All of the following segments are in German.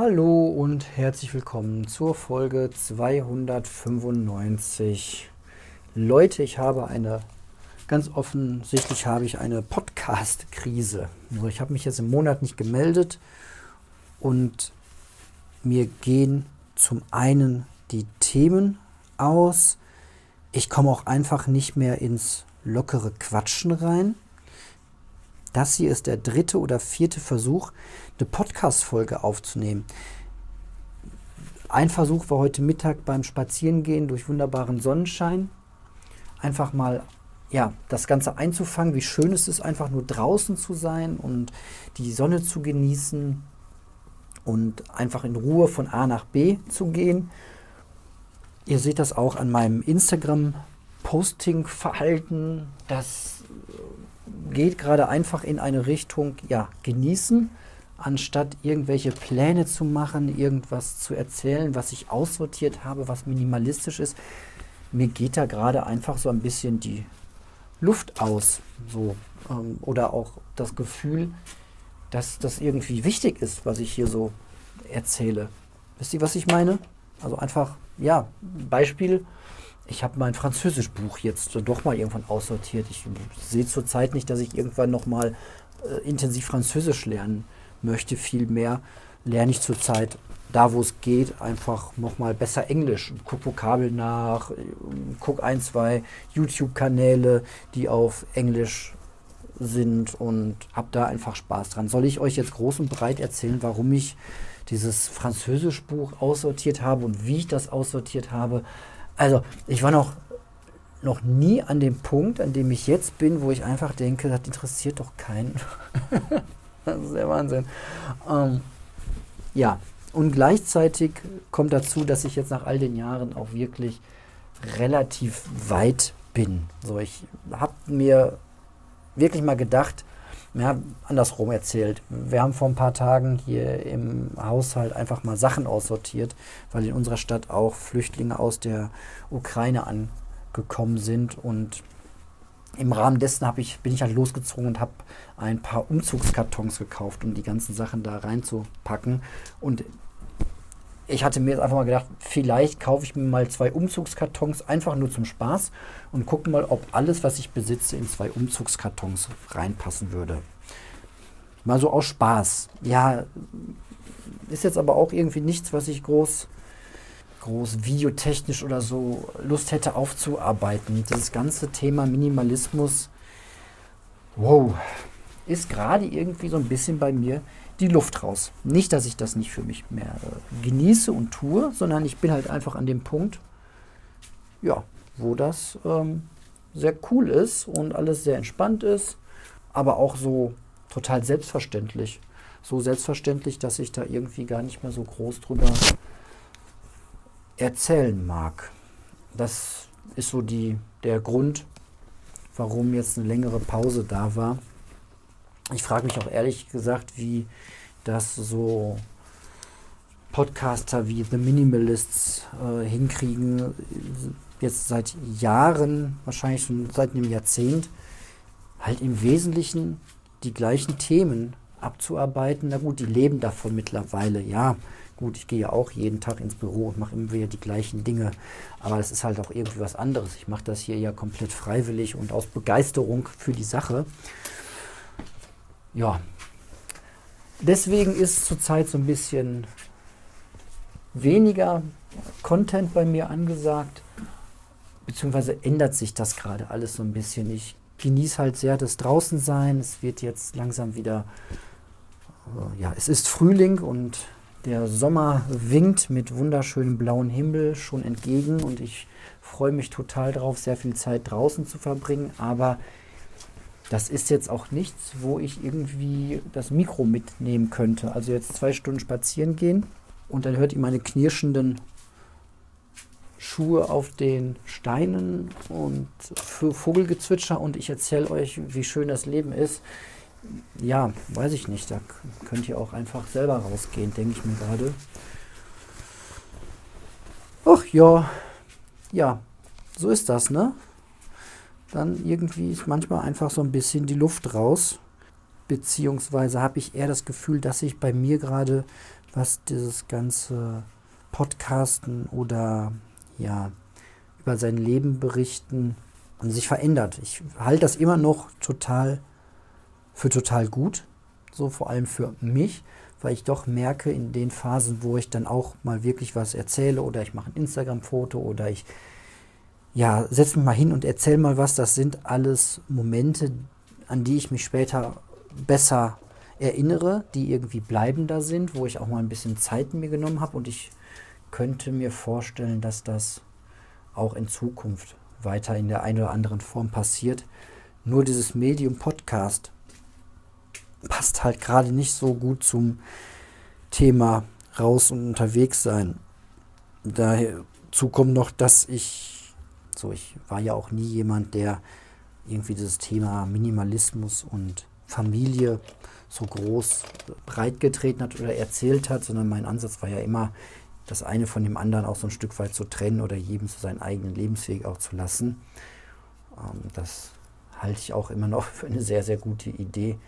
Hallo und herzlich willkommen zur Folge 295. Leute, ich habe eine, ganz offensichtlich habe ich eine Podcast-Krise. Also ich habe mich jetzt im Monat nicht gemeldet und mir gehen zum einen die Themen aus. Ich komme auch einfach nicht mehr ins lockere Quatschen rein. Das hier ist der dritte oder vierte Versuch, eine Podcast-Folge aufzunehmen. Ein Versuch war heute Mittag beim Spazierengehen durch wunderbaren Sonnenschein. Einfach mal ja, das Ganze einzufangen, wie schön es ist, einfach nur draußen zu sein und die Sonne zu genießen und einfach in Ruhe von A nach B zu gehen. Ihr seht das auch an meinem Instagram-Posting-Verhalten. Das geht gerade einfach in eine Richtung, ja, genießen, anstatt irgendwelche Pläne zu machen, irgendwas zu erzählen, was ich aussortiert habe, was minimalistisch ist. Mir geht da gerade einfach so ein bisschen die Luft aus, so ähm, oder auch das Gefühl, dass das irgendwie wichtig ist, was ich hier so erzähle. Wisst ihr, was ich meine? Also einfach, ja, Beispiel, ich habe mein Französischbuch jetzt doch mal irgendwann aussortiert. Ich sehe zurzeit nicht, dass ich irgendwann noch mal äh, intensiv Französisch lernen möchte. Vielmehr lerne ich zurzeit da, wo es geht, einfach noch mal besser Englisch. Guck Vokabeln nach, guck ein, zwei YouTube-Kanäle, die auf Englisch sind und habe da einfach Spaß dran. Soll ich euch jetzt groß und breit erzählen, warum ich dieses Französischbuch aussortiert habe und wie ich das aussortiert habe? Also, ich war noch, noch nie an dem Punkt, an dem ich jetzt bin, wo ich einfach denke, das interessiert doch keinen. das ist der Wahnsinn. Ähm, ja, und gleichzeitig kommt dazu, dass ich jetzt nach all den Jahren auch wirklich relativ weit bin. So, ich habe mir wirklich mal gedacht, ja, andersrum erzählt. Wir haben vor ein paar Tagen hier im Haushalt einfach mal Sachen aussortiert, weil in unserer Stadt auch Flüchtlinge aus der Ukraine angekommen sind und im Rahmen dessen ich, bin ich halt losgezogen und habe ein paar Umzugskartons gekauft, um die ganzen Sachen da reinzupacken. Und ich hatte mir jetzt einfach mal gedacht, vielleicht kaufe ich mir mal zwei Umzugskartons einfach nur zum Spaß und gucke mal, ob alles, was ich besitze, in zwei Umzugskartons reinpassen würde. Mal so aus Spaß. Ja, ist jetzt aber auch irgendwie nichts, was ich groß, groß videotechnisch oder so Lust hätte aufzuarbeiten. Das ganze Thema Minimalismus, wow, ist gerade irgendwie so ein bisschen bei mir die Luft raus. Nicht, dass ich das nicht für mich mehr äh, genieße und tue, sondern ich bin halt einfach an dem Punkt, ja, wo das ähm, sehr cool ist und alles sehr entspannt ist, aber auch so total selbstverständlich. So selbstverständlich, dass ich da irgendwie gar nicht mehr so groß drüber erzählen mag. Das ist so die, der Grund, warum jetzt eine längere Pause da war. Ich frage mich auch ehrlich gesagt, wie das so Podcaster wie The Minimalists äh, hinkriegen, jetzt seit Jahren, wahrscheinlich schon seit einem Jahrzehnt, halt im Wesentlichen die gleichen Themen abzuarbeiten. Na gut, die leben davon mittlerweile, ja. Gut, ich gehe ja auch jeden Tag ins Büro und mache immer wieder die gleichen Dinge. Aber das ist halt auch irgendwie was anderes. Ich mache das hier ja komplett freiwillig und aus Begeisterung für die Sache ja, deswegen ist zurzeit so ein bisschen weniger Content bei mir angesagt, beziehungsweise ändert sich das gerade alles so ein bisschen. Ich genieße halt sehr das Draußensein. Es wird jetzt langsam wieder, äh, ja, es ist Frühling und der Sommer winkt mit wunderschönem blauen Himmel schon entgegen und ich freue mich total drauf, sehr viel Zeit draußen zu verbringen. Aber das ist jetzt auch nichts, wo ich irgendwie das Mikro mitnehmen könnte. Also jetzt zwei Stunden spazieren gehen und dann hört ihr meine knirschenden Schuhe auf den Steinen und Vogelgezwitscher und ich erzähle euch, wie schön das Leben ist. Ja, weiß ich nicht. Da könnt ihr auch einfach selber rausgehen, denke ich mir gerade. Ach ja, ja, so ist das, ne? Dann irgendwie ist manchmal einfach so ein bisschen die Luft raus. Beziehungsweise habe ich eher das Gefühl, dass sich bei mir gerade was dieses ganze Podcasten oder ja, über sein Leben berichten und sich verändert. Ich halte das immer noch total für total gut, so vor allem für mich, weil ich doch merke in den Phasen, wo ich dann auch mal wirklich was erzähle oder ich mache ein Instagram-Foto oder ich ja, setze mich mal hin und erzähle mal was, das sind alles Momente, an die ich mich später besser erinnere, die irgendwie bleibender sind, wo ich auch mal ein bisschen Zeit mir genommen habe und ich könnte mir vorstellen, dass das auch in Zukunft weiter in der einen oder anderen Form passiert. Nur dieses Medium Podcast passt halt gerade nicht so gut zum Thema raus und unterwegs sein. Dazu kommt noch, dass ich, so ich war ja auch nie jemand, der irgendwie dieses Thema Minimalismus und Familie so groß breit getreten hat oder erzählt hat, sondern mein Ansatz war ja immer, das eine von dem anderen auch so ein Stück weit zu trennen oder jedem zu seinen eigenen Lebensweg auch zu lassen. Ähm, das halte ich auch immer noch für eine sehr, sehr gute Idee.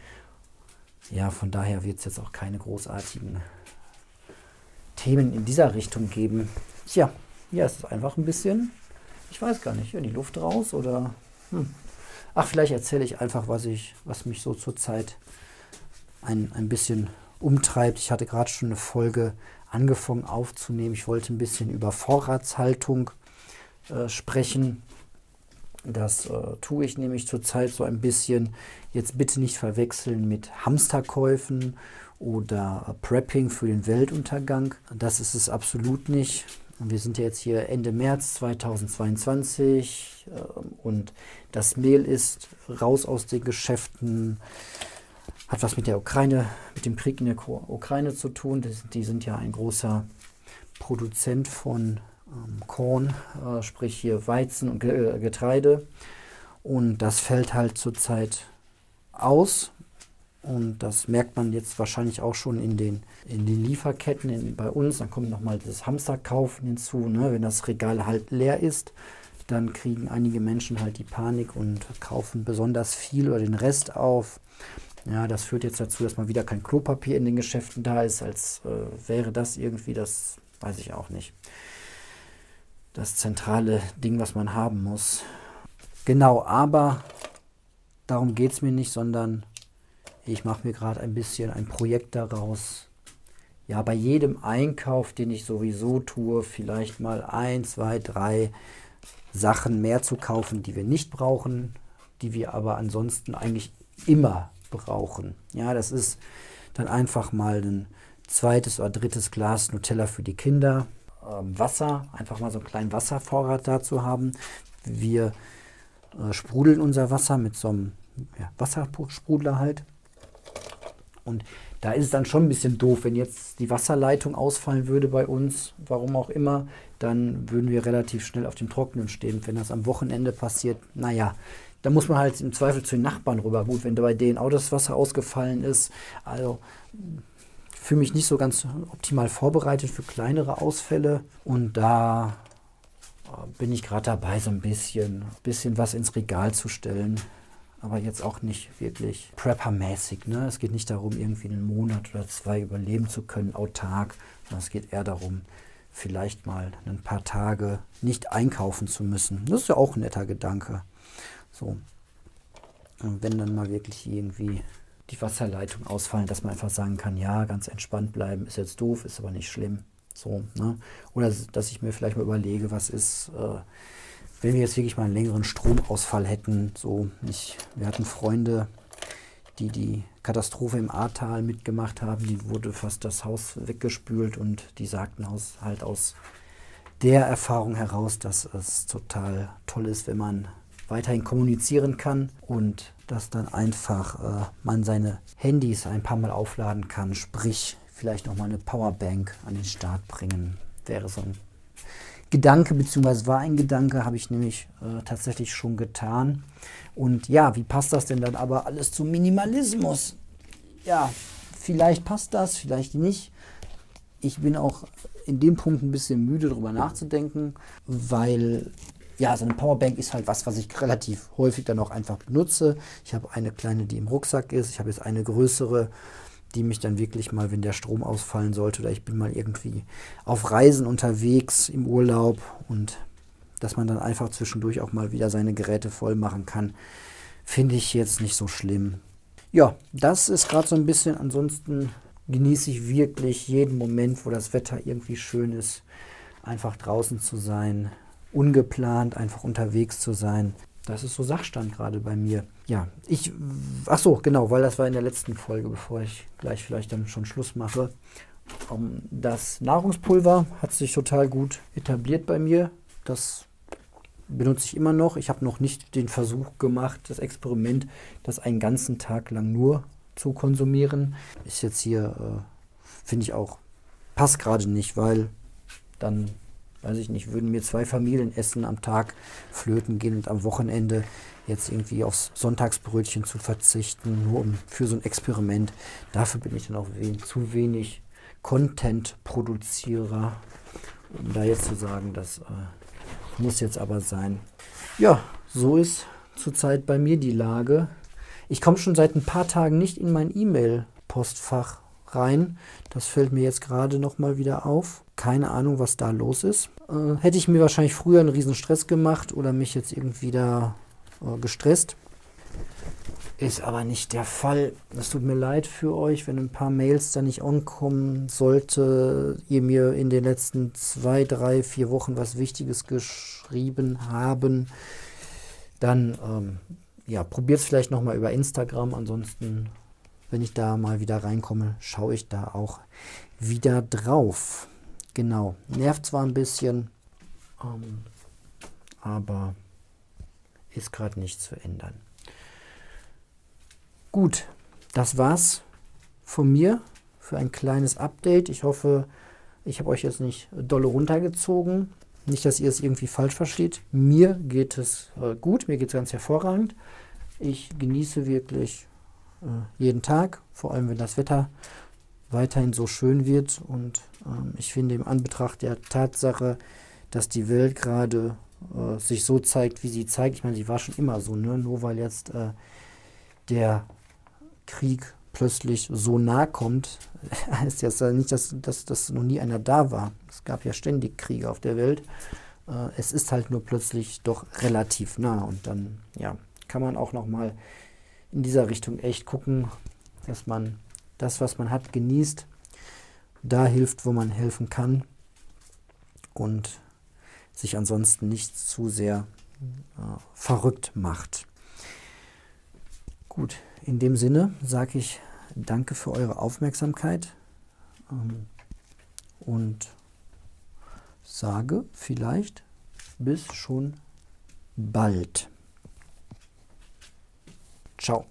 Ja, von daher wird es jetzt auch keine großartigen Themen in dieser Richtung geben. Tja, ja, es ist einfach ein bisschen, ich weiß gar nicht, in die Luft raus oder. Hm. Ach, vielleicht erzähle ich einfach, was ich, was mich so zurzeit ein, ein bisschen umtreibt. Ich hatte gerade schon eine Folge angefangen aufzunehmen. Ich wollte ein bisschen über Vorratshaltung äh, sprechen. Das äh, tue ich nämlich zurzeit so ein bisschen. Jetzt bitte nicht verwechseln mit Hamsterkäufen oder Prepping für den Weltuntergang. Das ist es absolut nicht. Wir sind ja jetzt hier Ende März 2022 äh, und das Mehl ist raus aus den Geschäften hat was mit der Ukraine, mit dem Krieg in der Ukraine zu tun. Die sind ja ein großer Produzent von ähm, Korn, äh, sprich hier Weizen und äh, Getreide. Und das fällt halt zurzeit aus. Und das merkt man jetzt wahrscheinlich auch schon in den, in den Lieferketten in, bei uns. Dann kommt nochmal das Hamsterkaufen hinzu. Ne? Wenn das Regal halt leer ist, dann kriegen einige Menschen halt die Panik und kaufen besonders viel oder den Rest auf. Ja, das führt jetzt dazu, dass mal wieder kein Klopapier in den Geschäften da ist, als äh, wäre das irgendwie, das weiß ich auch nicht. Das zentrale Ding, was man haben muss. Genau, aber darum geht es mir nicht, sondern ich mache mir gerade ein bisschen ein Projekt daraus. Ja, bei jedem Einkauf, den ich sowieso tue, vielleicht mal ein, zwei, drei Sachen mehr zu kaufen, die wir nicht brauchen, die wir aber ansonsten eigentlich immer brauchen. Ja, das ist dann einfach mal ein zweites oder drittes Glas Nutella für die Kinder. Ähm, Wasser, einfach mal so einen kleinen Wasservorrat dazu haben. Wir äh, sprudeln unser Wasser mit so einem ja, Wassersprudler halt. Und da ist es dann schon ein bisschen doof, wenn jetzt die Wasserleitung ausfallen würde bei uns, warum auch immer, dann würden wir relativ schnell auf dem Trockenen stehen. Wenn das am Wochenende passiert, naja, da muss man halt im Zweifel zu den Nachbarn rüber. Gut, wenn bei denen auch das Wasser ausgefallen ist. Also fühle mich nicht so ganz optimal vorbereitet für kleinere Ausfälle. Und da äh, bin ich gerade dabei, so ein bisschen, bisschen was ins Regal zu stellen. Aber jetzt auch nicht wirklich Prepper-mäßig. Ne? Es geht nicht darum, irgendwie einen Monat oder zwei überleben zu können, autark. Sondern es geht eher darum, vielleicht mal ein paar Tage nicht einkaufen zu müssen. Das ist ja auch ein netter Gedanke. So. Und wenn dann mal wirklich irgendwie die Wasserleitung ausfallen, dass man einfach sagen kann, ja, ganz entspannt bleiben, ist jetzt doof, ist aber nicht schlimm. So, ne? Oder dass ich mir vielleicht mal überlege, was ist, äh, wenn wir jetzt wirklich mal einen längeren Stromausfall hätten. So, ich, wir hatten Freunde, die die Katastrophe im Ahrtal mitgemacht haben, die wurde fast das Haus weggespült und die sagten aus, halt aus der Erfahrung heraus, dass es total toll ist, wenn man weiterhin kommunizieren kann und dass dann einfach äh, man seine Handys ein paar Mal aufladen kann, sprich vielleicht nochmal eine Powerbank an den Start bringen, wäre so ein Gedanke, beziehungsweise war ein Gedanke, habe ich nämlich äh, tatsächlich schon getan. Und ja, wie passt das denn dann aber alles zum Minimalismus? Ja, vielleicht passt das, vielleicht nicht. Ich bin auch in dem Punkt ein bisschen müde, darüber nachzudenken, weil ja, so eine Powerbank ist halt was, was ich relativ häufig dann auch einfach benutze. Ich habe eine kleine, die im Rucksack ist. Ich habe jetzt eine größere, die mich dann wirklich mal, wenn der Strom ausfallen sollte oder ich bin mal irgendwie auf Reisen unterwegs im Urlaub und dass man dann einfach zwischendurch auch mal wieder seine Geräte voll machen kann, finde ich jetzt nicht so schlimm. Ja, das ist gerade so ein bisschen. Ansonsten genieße ich wirklich jeden Moment, wo das Wetter irgendwie schön ist, einfach draußen zu sein, ungeplant einfach unterwegs zu sein. Das ist so Sachstand gerade bei mir. Ja, ich, ach so, genau, weil das war in der letzten Folge, bevor ich gleich vielleicht dann schon Schluss mache. Um, das Nahrungspulver hat sich total gut etabliert bei mir. Das benutze ich immer noch. Ich habe noch nicht den Versuch gemacht, das Experiment, das einen ganzen Tag lang nur zu konsumieren. Ist jetzt hier, äh, finde ich auch, passt gerade nicht, weil dann, weiß ich nicht, würden mir zwei Familienessen am Tag flöten gehen und am Wochenende jetzt irgendwie aufs Sonntagsbrötchen zu verzichten, nur um, für so ein Experiment. Dafür bin ich dann auch we zu wenig Content-Produzierer, um da jetzt zu sagen, dass äh, muss jetzt aber sein. Ja, so ist zurzeit bei mir die Lage. Ich komme schon seit ein paar Tagen nicht in mein E-Mail-Postfach rein. Das fällt mir jetzt gerade noch mal wieder auf. Keine Ahnung, was da los ist. Äh, hätte ich mir wahrscheinlich früher einen riesen Stress gemacht oder mich jetzt irgendwie da äh, gestresst. Ist aber nicht der Fall. Es tut mir leid für euch, wenn ein paar Mails da nicht ankommen. Sollte ihr mir in den letzten zwei, drei, vier Wochen was Wichtiges geschrieben haben, dann ähm, ja, probiert es vielleicht nochmal über Instagram. Ansonsten, wenn ich da mal wieder reinkomme, schaue ich da auch wieder drauf. Genau. Nervt zwar ein bisschen, ähm, aber ist gerade nicht zu ändern. Gut, das war's von mir für ein kleines Update. Ich hoffe, ich habe euch jetzt nicht dolle runtergezogen. Nicht, dass ihr es irgendwie falsch versteht. Mir geht es äh, gut, mir geht es ganz hervorragend. Ich genieße wirklich jeden Tag, vor allem wenn das Wetter weiterhin so schön wird. Und ähm, ich finde im Anbetracht der Tatsache, dass die Welt gerade äh, sich so zeigt, wie sie zeigt, ich meine, sie war schon immer so, ne? nur weil jetzt äh, der Krieg plötzlich so nah kommt, heißt ja nicht, dass, dass, dass noch nie einer da war. Es gab ja ständig Kriege auf der Welt. Äh, es ist halt nur plötzlich doch relativ nah und dann ja, kann man auch noch mal in dieser Richtung echt gucken, dass man das, was man hat, genießt, da hilft, wo man helfen kann und sich ansonsten nicht zu sehr äh, verrückt macht. Gut, in dem Sinne sage ich danke für eure Aufmerksamkeit ähm, und sage vielleicht bis schon bald. Ciao.